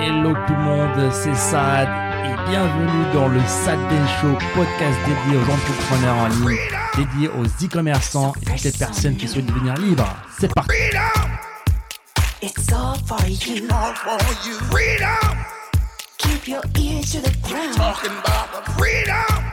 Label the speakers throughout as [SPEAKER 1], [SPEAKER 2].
[SPEAKER 1] Hello tout le monde, c'est Sad et bienvenue dans le Sad Day Show, podcast dédié aux entrepreneurs en ligne, dédié aux e-commerçants et toutes les personnes qui souhaitent devenir libres. C'est parti
[SPEAKER 2] It's all for you.
[SPEAKER 3] all for you. Freedom,
[SPEAKER 2] Keep your ear to the ground.
[SPEAKER 3] talking about the freedom.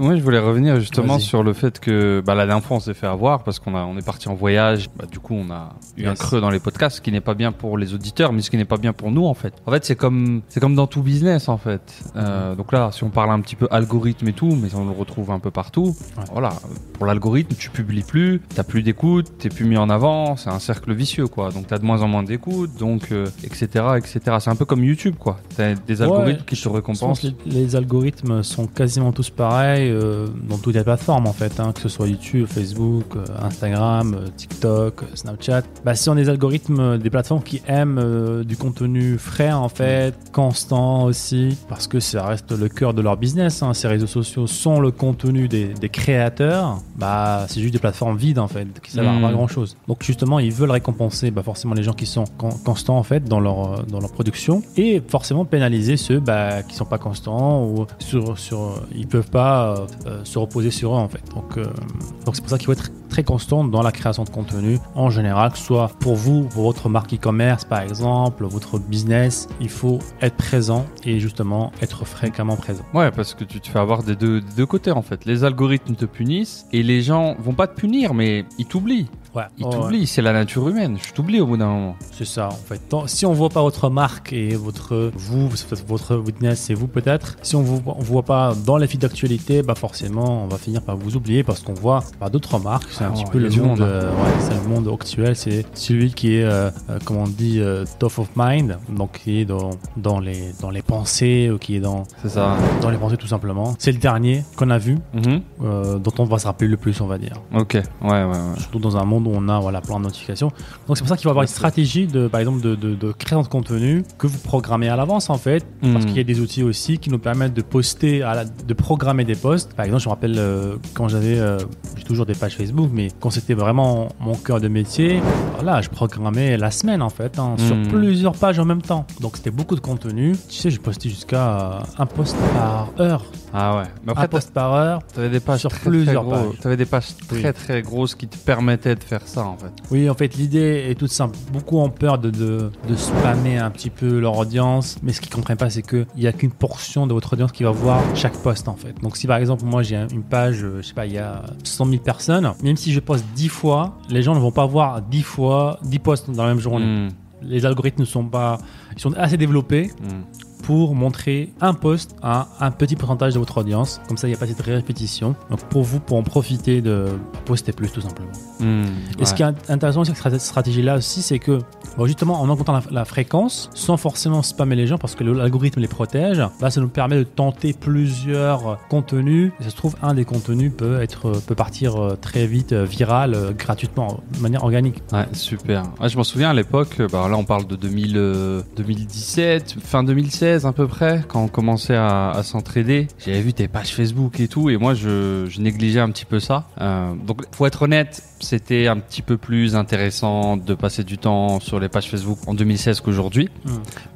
[SPEAKER 4] Moi, je voulais revenir justement
[SPEAKER 1] Vas-y.
[SPEAKER 4] sur le fait que bah, la dernière fois, on s'est fait avoir parce qu'on a, on est parti en voyage. Bah, du coup, on a eu un creux dans les podcasts, ce qui n'est pas bien pour les auditeurs, mais ce qui n'est pas bien pour nous, en fait. En fait, c'est comme, c'est comme dans tout business, en fait. Euh, donc là, si on parle un petit peu algorithme et tout, mais on le retrouve un peu partout.
[SPEAKER 1] Ouais.
[SPEAKER 4] Voilà. Pour l'algorithme, tu publies plus, t'as plus d'écoute, t'es plus mis en avant. C'est un cercle vicieux, quoi. Donc, t'as de moins en moins d'écoute, donc, euh, etc., etc. C'est un peu comme YouTube, quoi. T'as des algorithmes qui te récompensent.
[SPEAKER 1] les algorithmes sont quasiment tous pareils euh, dans toutes les plateformes en fait, hein, que ce soit YouTube, Facebook, euh, Instagram, euh, TikTok, euh, Snapchat. Bah, ce sont des algorithmes des plateformes qui aiment du contenu frais en fait, constant aussi, parce que ça reste le cœur de leur business. hein. Ces réseaux sociaux sont le contenu des, des créateurs. Bah, c'est juste des plateformes vides en fait, qui servent à
[SPEAKER 4] Mm.
[SPEAKER 1] pas grand chose. Donc justement, ils veulent récompenser bah, forcément les gens qui sont con- constants en fait dans leur dans leur production et forcément pénaliser ceux bah, qui sont pas constants ou sur sur ils peuvent pas euh, se reposer sur eux en fait. Donc euh, donc c'est pour ça qu'il faut être très constant dans la création de contenu en général, que ce soit pour vous, pour votre marque e-commerce par exemple, votre business, il faut être présent et justement être fréquemment présent.
[SPEAKER 4] Ouais, parce que tu te fais avoir des deux, des deux côtés en fait. Les algorithmes te punissent et les gens vont pas te punir, mais ils t'oublient.
[SPEAKER 1] Ouais,
[SPEAKER 4] Ils
[SPEAKER 1] Oh, ouais.
[SPEAKER 4] t'oublient, c'est la nature humaine. Je t'oublie au bout d'un moment.
[SPEAKER 1] C'est ça, en fait. Tant- si on voit pas votre marque et votre vous, votre business, c'est vous peut-être. Si on vous on voit pas dans les feeds d'actualité, bah forcément, on va finir par vous oublier parce qu'on voit bah, d'autres marques. C'est un petit peu le monde,
[SPEAKER 4] hein.
[SPEAKER 1] euh, ouais, c'est le monde actuel. C'est celui qui est, euh, euh, comment on dit, euh, top of mind, donc qui est dans dans les dans les pensées, ou qui est dans
[SPEAKER 4] C'est ça.
[SPEAKER 1] dans les pensées tout simplement. C'est le dernier qu'on a vu,
[SPEAKER 4] Mhm.
[SPEAKER 1] euh, dont on va se rappeler le plus, on va dire
[SPEAKER 4] Ok, ouais, ouais, ouais.
[SPEAKER 1] surtout dans un monde où on a voilà, plein de notifications. Donc c'est pour ça qu'il va y avoir une stratégie de, par exemple, de, de, de création de contenu que vous programmez à l'avance en fait, parce
[SPEAKER 4] Mhm.
[SPEAKER 1] qu'il y a des outils aussi qui nous permettent de poster, à la- de programmer des posts. Par exemple, je me rappelle quand j'avais, j'ai toujours des pages Facebook, mais quand c'était vraiment mon cœur de métier, voilà, je programmais la semaine en fait, hein, sur
[SPEAKER 4] Mhm.
[SPEAKER 1] plusieurs pages en même temps. Donc c'était beaucoup de contenu. Tu sais, je postais jusqu'à un post par heure,
[SPEAKER 4] Ah ouais. Mais
[SPEAKER 1] un
[SPEAKER 4] après,
[SPEAKER 1] post par heure.
[SPEAKER 4] t'avais des pages
[SPEAKER 1] sur
[SPEAKER 4] très,
[SPEAKER 1] plusieurs pages.
[SPEAKER 4] T'avais des pages
[SPEAKER 1] Oui.
[SPEAKER 4] très très grosses qui te permettaient de faire ça en fait.
[SPEAKER 1] Oui, en fait, l'idée est toute simple. Beaucoup ont peur de, de, de spammer un petit peu leur audience, mais ce qu'ils comprennent pas, c'est qu'il n'y a qu'une portion de votre audience qui va voir chaque post, en fait. Donc, si par exemple, moi, j'ai une page, euh, je sais pas, il y a 100 000 personnes, même si je poste 10 fois, les gens ne vont pas voir 10 fois, 10 posts dans la même journée.
[SPEAKER 4] Mhm.
[SPEAKER 1] Les algorithmes ne sont pas, ils sont assez développés
[SPEAKER 4] Mhm.
[SPEAKER 1] Pour montrer un post à un petit pourcentage de votre audience. Comme ça, il n'y a pas cette répétition. Donc, pour vous, pour en profiter de poster plus, tout simplement.
[SPEAKER 4] Mhm.
[SPEAKER 1] Et ce qui est int- intéressant avec cette stratégie-là aussi, c'est que bon, justement, en augmentant la, la fréquence, sans forcément spammer les gens, parce que l'algorithme les protège, bah, ça nous permet de tenter plusieurs contenus. Et ça se trouve, un des contenus peut être peut partir euh, très vite euh, viral, euh, gratuitement, de manière organique.
[SPEAKER 4] Ouais, super. Ouais, je m'en souviens à l'époque, bah, là on parle de 2000, euh, 2017, fin 2016 à peu près, quand on commençait à, à s'entraider. J'avais vu tes pages Facebook et tout, et moi je, je négligeais un petit peu ça. Euh, donc faut être honnête, c'était un petit peu plus intéressant de passer du temps sur les pages Facebook en 2016 qu'aujourd'hui.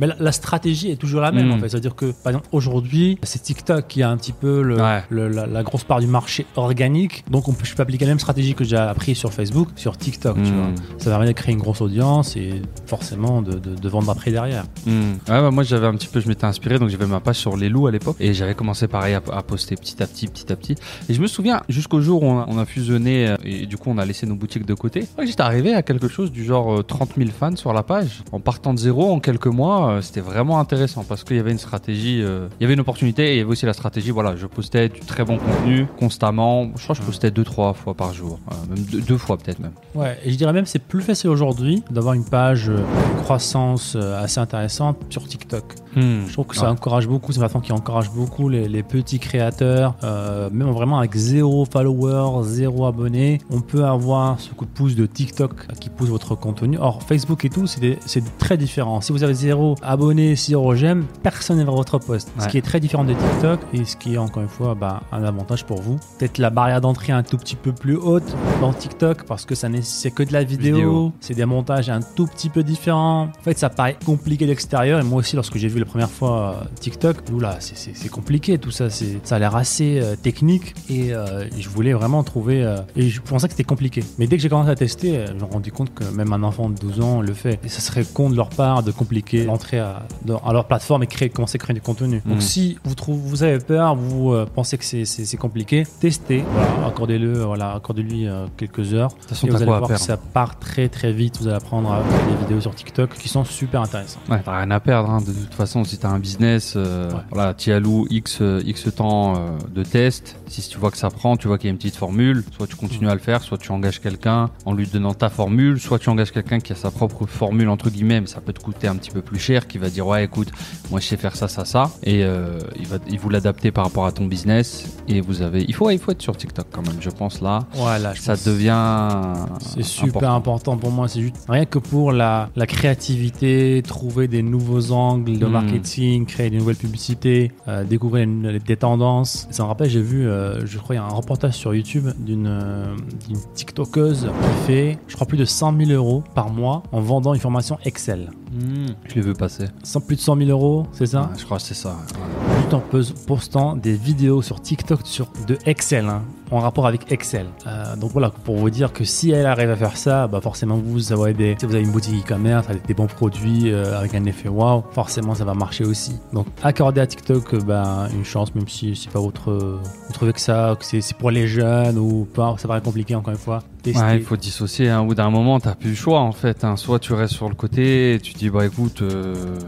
[SPEAKER 1] Mais la, la stratégie est toujours la même,
[SPEAKER 4] Mm.
[SPEAKER 1] en fait. C'est-à-dire que, par exemple, aujourd'hui, c'est TikTok qui a un petit peu le,
[SPEAKER 4] Ouais.
[SPEAKER 1] le- la, la grosse part du marché organique. Donc, on peut, je peux appliquer la même stratégie que j'ai appris sur Facebook, sur TikTok, tu
[SPEAKER 4] Mm.
[SPEAKER 1] vois. Ça permet de créer une grosse audience et forcément de, de- de vendre après derrière.
[SPEAKER 4] Ouais, bah, moi j'avais un petit peu, je m'étais inspiré, donc j'avais ma page sur les loups à l'époque, et j'avais commencé pareil à, à poster petit à petit, petit à petit. Et je me souviens jusqu'au jour où on a, on a fusionné, euh, et du coup on a laissé nos boutiques de côté. J'étais arrivé à quelque chose du genre euh, 30 000 fans sur la page, en partant de zéro en quelques mois. euh, C'était vraiment intéressant parce qu'il y avait une stratégie, euh, il y avait une opportunité, et il y avait aussi la stratégie. Voilà, je postais du très bon contenu constamment. Je crois que je postais deux trois fois par jour, euh, même deux, deux fois peut-être même.
[SPEAKER 1] Ouais, et je dirais même c'est plus facile aujourd'hui d'avoir une page, euh, croissance euh, assez intéressante sur TikTok.
[SPEAKER 4] Hmm.
[SPEAKER 1] Je trouve que ça encourage beaucoup, c'est une plateforme qui encourage beaucoup les, les petits créateurs, euh, même vraiment avec zéro follower, zéro abonné, on peut avoir ce coup de pouce de TikTok qui pousse votre contenu. Or, Facebook et tout, c'est très différent. Si vous avez zéro abonné, zéro j'aime, personne ne verra votre post. Ce qui est très différent de TikTok et ce qui est encore une fois bah, un avantage pour vous. Peut-être la barrière d'entrée un tout petit peu plus haute dans TikTok parce que ça n'est- c'est que de la vidéo,
[SPEAKER 4] Vidéo.
[SPEAKER 1] c'est des montages un tout petit peu différents. En fait, ça paraît compliqué d'extérieur et moi aussi, lorsque j'ai vu la première fois euh, TikTok, oula, c'est- compliqué tout ça. c'est- Ça a l'air assez euh, technique et euh, je voulais vraiment trouver. euh, et je pensais que c'était compliqué. Mais dès que j'ai commencé à tester, je me suis rendu compte que même un enfant de 12 ans le fait. Et ça serait con de leur part de compliquer l'entrée à, leur plateforme et créer, commencer à créer du contenu. Donc
[SPEAKER 4] Mhm.
[SPEAKER 1] si vous, trouvez, vous avez peur, vous pensez que c'est- compliqué, testez. Voilà, accordez-le, voilà, accordez-lui quelques heures.
[SPEAKER 4] De toute façon,
[SPEAKER 1] Et vous allez voir que ça part très très vite. Vous allez apprendre à faire des vidéos sur TikTok qui sont super intéressantes.
[SPEAKER 4] Ouais, t'as rien à perdre. hein. De toute façon, si t'as un business, euh,
[SPEAKER 1] Ouais.
[SPEAKER 4] voilà, alloues X, euh, X temps euh, de test. Si tu vois que ça prend, tu vois qu'il y a une petite formule, soit tu continues à le faire, soit tu engages quelqu'un en lui donnant ta formule, soit tu engages quelqu'un qui a sa propre formule, entre guillemets, mais ça peut te coûter un petit peu plus cher, qui va dire, ouais, écoute, moi je sais faire ça, ça, ça. Et euh, il va il vous l'adapter par rapport à ton business. Et vous avez, il faut, il faut être sur TikTok quand même, je pense là.
[SPEAKER 1] Voilà, je
[SPEAKER 4] Ça
[SPEAKER 1] pense-
[SPEAKER 4] devient.
[SPEAKER 1] C'est super important. pour moi. C'est juste rien que pour la, la créativité, trouver des nouveaux angles de
[SPEAKER 4] Mm.
[SPEAKER 1] marketing, créer des nouvelles publicités, euh, découvrir une- des tendances. Ça me rappelle, j'ai vu, euh, je crois, il y a un reportage sur YouTube d'une euh, TikTokeuse qui fait, je crois, plus de 100 000 euros par mois en vendant une formation Excel.
[SPEAKER 4] Je l'ai vu passer.
[SPEAKER 1] Sans plus de 100 000 euros, c'est ça?
[SPEAKER 4] Ouais, je crois que c'est ça. ouais.
[SPEAKER 1] Juste en pos- postant des vidéos sur TikTok sur, de Excel, hein, en rapport avec Excel. Euh, donc voilà, pour vous dire que si elle arrive à faire ça, bah forcément vous, va aider. Si vous avez une boutique e-commerce avec des bons produits, euh, avec un effet wow, forcément ça va marcher aussi. Donc accordez à TikTok euh, bah, une chance, même si c'est pas vous trouvez que ça, que c'est pour les jeunes ou pas, ça paraît compliqué encore une fois.
[SPEAKER 4] Il faut dissocier. hein. Au bout d'un moment, t'as plus le choix en fait. hein. Soit tu restes sur le côté, et tu dis bah écoute,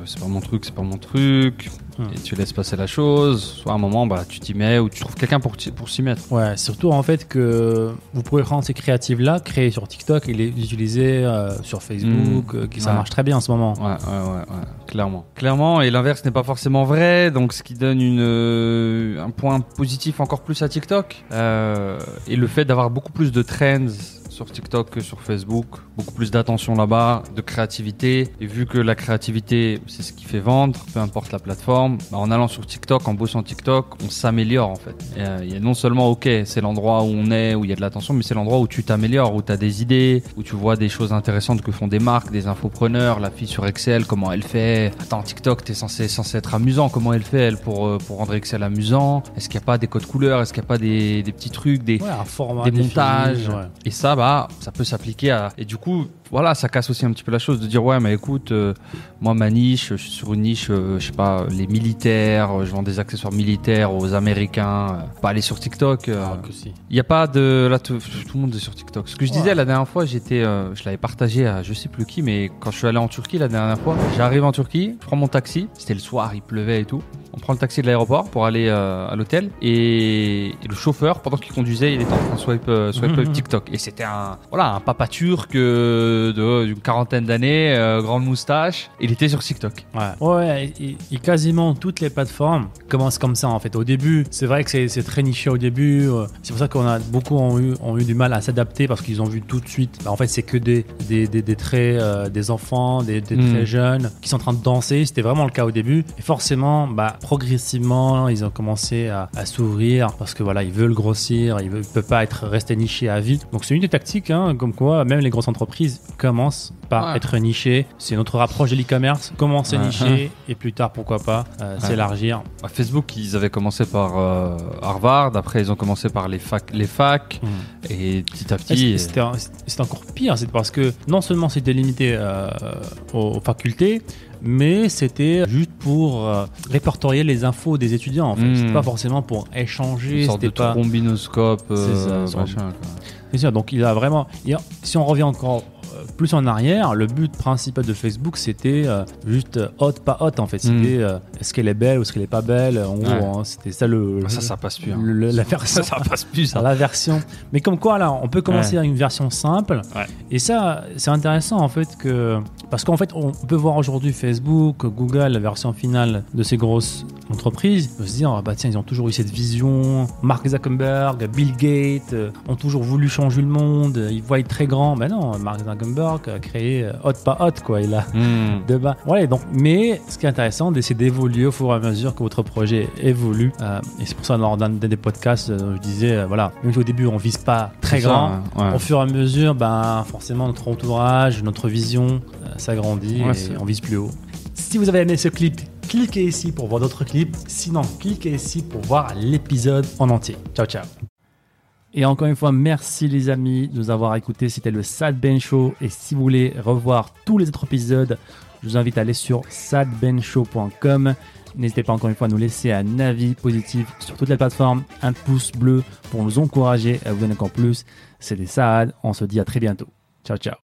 [SPEAKER 4] c'est pas mon truc, c'est pas mon truc,
[SPEAKER 1] Hmm.
[SPEAKER 4] et tu laisses passer la chose. Soit à un moment, bah tu t'y mets ou tu trouves quelqu'un pour, pour s'y mettre.
[SPEAKER 1] Ouais, surtout en fait que vous pouvez prendre ces créatives-là, créer sur TikTok et les utiliser euh, sur Facebook,
[SPEAKER 4] Mmh.
[SPEAKER 1] euh, qui ça
[SPEAKER 4] Ouais.
[SPEAKER 1] marche très bien en ce moment.
[SPEAKER 4] Ouais, ouais, ouais, ouais, clairement. Clairement, et l'inverse n'est pas forcément vrai, donc ce qui donne une, euh, un point positif encore plus à TikTok. Et le fait d'avoir beaucoup plus de trends sur TikTok que sur Facebook, beaucoup plus d'attention là-bas, de créativité. Et vu que la créativité, c'est ce qui fait vendre, peu importe la plateforme, bah, en allant sur TikTok, en bossant TikTok, on s'améliore en fait. Euh, Il y a non seulement, ok, c'est l'endroit où on est, où il y a de l'attention, mais c'est l'endroit où tu t'améliores, où tu as des idées, où tu vois des choses intéressantes que font des marques, des infopreneurs, la fille sur Excel, comment elle fait. Attends, TikTok, t'es censé, censé être amusant, comment elle fait, elle, pour, euh, pour rendre Excel amusant? Est-ce qu'il n'y a pas des codes couleurs? Est-ce qu'il n'y a pas des, des petits trucs, des,
[SPEAKER 1] Ouais, un format
[SPEAKER 4] des montages?
[SPEAKER 1] ouais.
[SPEAKER 4] Et ça, bah, ça peut s'appliquer à. Et du coup, voilà, ça casse aussi un petit peu la chose de dire ouais, mais écoute, euh, moi ma niche, je suis sur une niche, euh, je sais pas, les militaires, euh, je vends des accessoires militaires aux Américains. pas aller sur TikTok.
[SPEAKER 1] Ah, que si.
[SPEAKER 4] il y a pas de là tout, tout le monde est sur TikTok. Ce que je disais la dernière fois, j'étais je l'avais partagé à je sais plus qui mais quand je suis allé en Turquie la dernière fois, j'arrive en Turquie, je prends mon taxi, c'était le soir, il pleuvait et tout. On prend le taxi de l'aéroport pour aller à l'hôtel et, et le chauffeur pendant qu'il conduisait, il était en train de swipe swipe
[SPEAKER 1] Mhm.
[SPEAKER 4] TikTok et c'était un voilà, un papa turc euh, de d'une quarantaine d'années, euh, grande moustache, il était sur TikTok.
[SPEAKER 1] Ouais, ouais et, et quasiment toutes les plateformes commencent comme ça en fait. Au début, c'est vrai que c'est c'est très niché au début. euh, C'est pour ça qu'on a beaucoup ont eu, ont eu du mal à s'adapter parce qu'ils ont vu tout de suite. bah, en fait, c'est que des, des, des, des traits euh, des enfants, des, des
[SPEAKER 4] Mm.
[SPEAKER 1] très jeunes qui sont en train de danser. C'était vraiment le cas au début. Et forcément, bah, progressivement, ils ont commencé à, à s'ouvrir parce que voilà, ils veulent grossir, ils ne peuvent pas être restés nichés à vie. Donc c'est une des tactiques, hein, comme quoi même les grosses entreprises commencent par
[SPEAKER 4] Ouais.
[SPEAKER 1] être nichés. C'est notre rapproche de l'e-commerce. Commencer
[SPEAKER 4] Ouais.
[SPEAKER 1] niché et plus tard, pourquoi pas, euh, s'élargir.
[SPEAKER 4] Facebook, ils avaient commencé par euh, Harvard, après ils ont commencé par les facs, les facs et petit à
[SPEAKER 1] Et
[SPEAKER 4] petit.
[SPEAKER 1] c'est- C'était encore pire, c'est parce que non seulement c'était limité euh, aux, aux facultés, mais c'était juste pour euh, répertorier les infos des étudiants. En fait.
[SPEAKER 4] Mm.
[SPEAKER 1] C'était pas forcément pour échanger.
[SPEAKER 4] sorte de
[SPEAKER 1] C'était pas.
[SPEAKER 4] trombinoscope, euh,
[SPEAKER 1] C'est ça,
[SPEAKER 4] machin, quoi.
[SPEAKER 1] C'est sûr, donc il a vraiment. il a- si on revient encore plus en arrière, le but principal de Facebook c'était euh, juste euh, hot, pas hot en fait.
[SPEAKER 4] Mm.
[SPEAKER 1] C'était euh, est-ce qu'elle est belle ou est-ce qu'elle est pas belle. En gros,
[SPEAKER 4] Ouais.
[SPEAKER 1] hein, c'était ça le.
[SPEAKER 4] Ah, Ça, ça passe plus. hein.
[SPEAKER 1] le- la version.
[SPEAKER 4] Ça, ça passe plus, ça.
[SPEAKER 1] la version. Mais comme quoi, là, on peut commencer
[SPEAKER 4] Ouais.
[SPEAKER 1] à une version simple.
[SPEAKER 4] Ouais.
[SPEAKER 1] Et ça, c'est intéressant en fait que. Parce qu'en fait, on peut voir aujourd'hui Facebook, Google, la version finale de ces grosses entreprises, on peut se dire, ah bah tiens, ils ont toujours eu cette vision. Mark Zuckerberg, Bill Gates euh, ont toujours voulu changer le monde. Ils voient très grand. Mais non, Mark Zuckerberg a créé euh, Hot pas Hot, quoi. Il a
[SPEAKER 4] Hmm.
[SPEAKER 1] de bas. Ouais, donc, mais ce qui est intéressant, c'est d'évoluer au fur et à mesure que votre projet évolue. Euh, et c'est pour ça, lors d'un des podcasts, je disais, voilà, même si au début, on vise pas très
[SPEAKER 4] ça,
[SPEAKER 1] grand.
[SPEAKER 4] ouais.
[SPEAKER 1] Au fur et à mesure, ben, forcément, notre entourage, notre vision euh, s'agrandit
[SPEAKER 4] Ouais,
[SPEAKER 1] et
[SPEAKER 4] c'est-
[SPEAKER 1] on vise plus haut. Si vous avez aimé ce clip, cliquez ici pour voir d'autres clips. Sinon, cliquez ici pour voir l'épisode en entier. Ciao, ciao. Et encore une fois, merci les amis de nous avoir écoutés. C'était le Sad Ben Show. Et si vous voulez revoir tous les autres épisodes, je vous invite à aller sur sadbenshow.com. N'hésitez pas encore une fois à nous laisser un avis positif sur toutes les plateformes, un pouce bleu pour nous encourager à vous donner encore plus. C'était Saad. On se dit à très bientôt. Ciao, ciao.